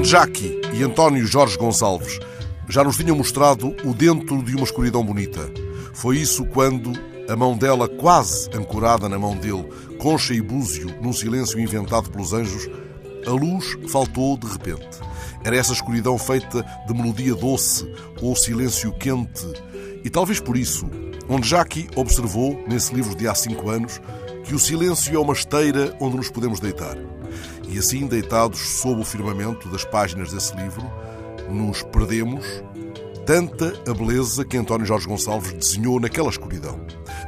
Jaqui e António Jorge Gonçalves já nos tinham mostrado o dentro de uma escuridão bonita. Foi isso quando a mão dela, quase ancorada na mão dele, concha e búzio, num silêncio inventado pelos anjos, a luz faltou de repente. Era essa escuridão feita de melodia doce ou silêncio quente. E talvez por isso, onde Jackie observou, nesse livro de há cinco anos, que o silêncio é uma esteira onde nos podemos deitar. E assim, deitados sob o firmamento das páginas desse livro, nos perdemos tanta a beleza que António Jorge Gonçalves desenhou naquela escuridão.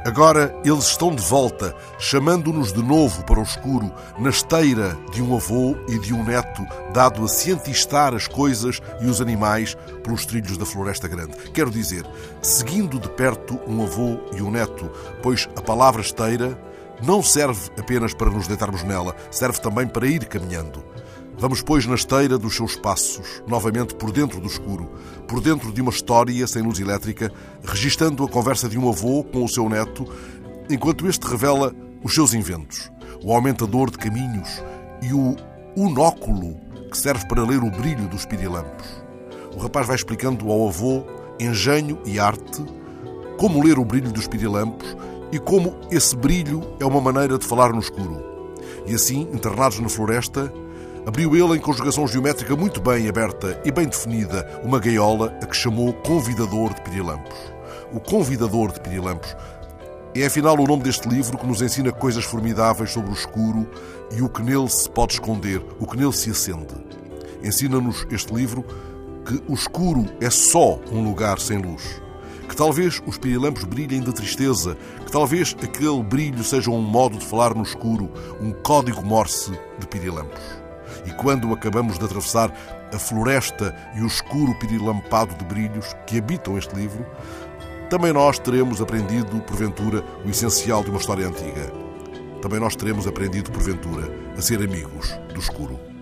Agora eles estão de volta, chamando-nos de novo para o escuro, na esteira de um avô e de um neto, dado a cientistar as coisas e os animais pelos trilhos da Floresta Grande. Quero dizer, seguindo de perto um avô e um neto, pois a palavra esteira não serve apenas para nos deitarmos nela, serve também para ir caminhando. Vamos, pois, na esteira dos seus passos, novamente por dentro do escuro, por dentro de uma história sem luz elétrica, registando a conversa de um avô com o seu neto, enquanto este revela os seus inventos, o aumentador de caminhos e o unóculo que serve para ler o brilho dos pirilampos. O rapaz vai explicando ao avô engenho e arte, como ler o brilho dos pirilampos e como esse brilho é uma maneira de falar no escuro. E assim, internados na floresta, abriu ele em conjugação geométrica muito bem aberta e bem definida uma gaiola a que chamou Convidador de Pirilampos. O Convidador de Pirilampos é afinal o nome deste livro que nos ensina coisas formidáveis sobre o escuro e o que nele se pode esconder, o que nele se acende. Ensina-nos este livro que o escuro é só um lugar sem luz que talvez os pirilampos brilhem de tristeza, que talvez aquele brilho seja um modo de falar no escuro, um código morse de pirilampos. E quando acabamos de atravessar a floresta e o escuro pirilampado de brilhos que habitam este livro, também nós teremos aprendido, porventura, o essencial de uma história antiga. Também nós teremos aprendido, porventura, a ser amigos do escuro.